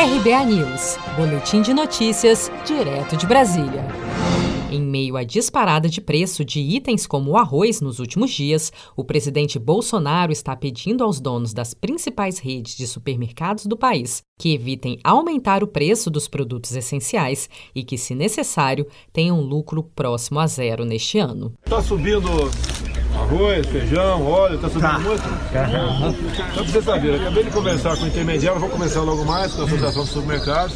RBA News, Boletim de Notícias, direto de Brasília. Em meio à disparada de preço de itens como o arroz nos últimos dias, o presidente Bolsonaro está pedindo aos donos das principais redes de supermercados do país que evitem aumentar o preço dos produtos essenciais e que, se necessário, tenham lucro próximo a zero neste ano. Está subindo arroz, feijão, óleo, está subindo tá. muito? Uhum. Só para você saber, acabei de conversar com o intermediário, vou começar logo mais com a Associação dos Supermercados.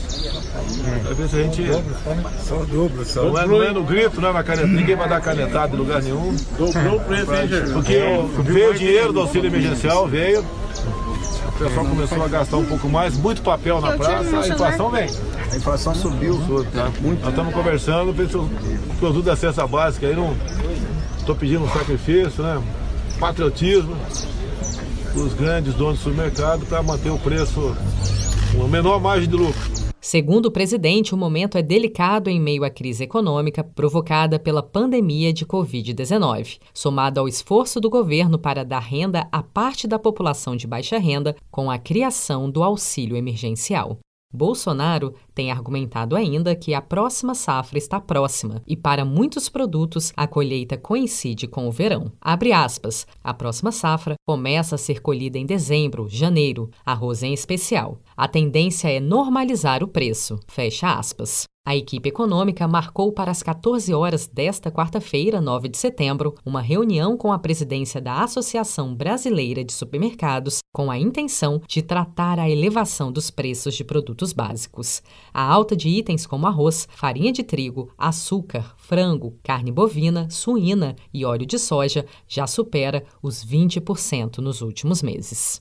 Vai ver se a gente. Só dobro, só. Não é, não é no grito, não é na caneta. Ninguém vai dar canetada em lugar nenhum. Dobrou o preço, hein, Porque veio o dinheiro do auxílio emergencial, veio. O pessoal começou a gastar um pouco mais, muito papel na praça, a inflação vem. A inflação subiu. Tá? Muito. Nós estamos conversando, o produto da cesta básica aí não. Estou pedindo um sacrifício, né? Patriotismo os grandes donos do supermercado para manter o preço, uma menor margem de lucro. Segundo o presidente, o momento é delicado em meio à crise econômica provocada pela pandemia de Covid-19, somado ao esforço do governo para dar renda a parte da população de baixa renda com a criação do auxílio emergencial. Bolsonaro tem argumentado ainda que a próxima safra está próxima e, para muitos produtos, a colheita coincide com o verão. Abre aspas. A próxima safra começa a ser colhida em dezembro, janeiro, arroz em especial. A tendência é normalizar o preço. Fecha aspas. A equipe econômica marcou para as 14 horas desta quarta-feira, 9 de setembro, uma reunião com a presidência da Associação Brasileira de Supermercados com a intenção de tratar a elevação dos preços de produtos básicos. A alta de itens como arroz, farinha de trigo, açúcar, frango, carne bovina, suína e óleo de soja já supera os 20% nos últimos meses.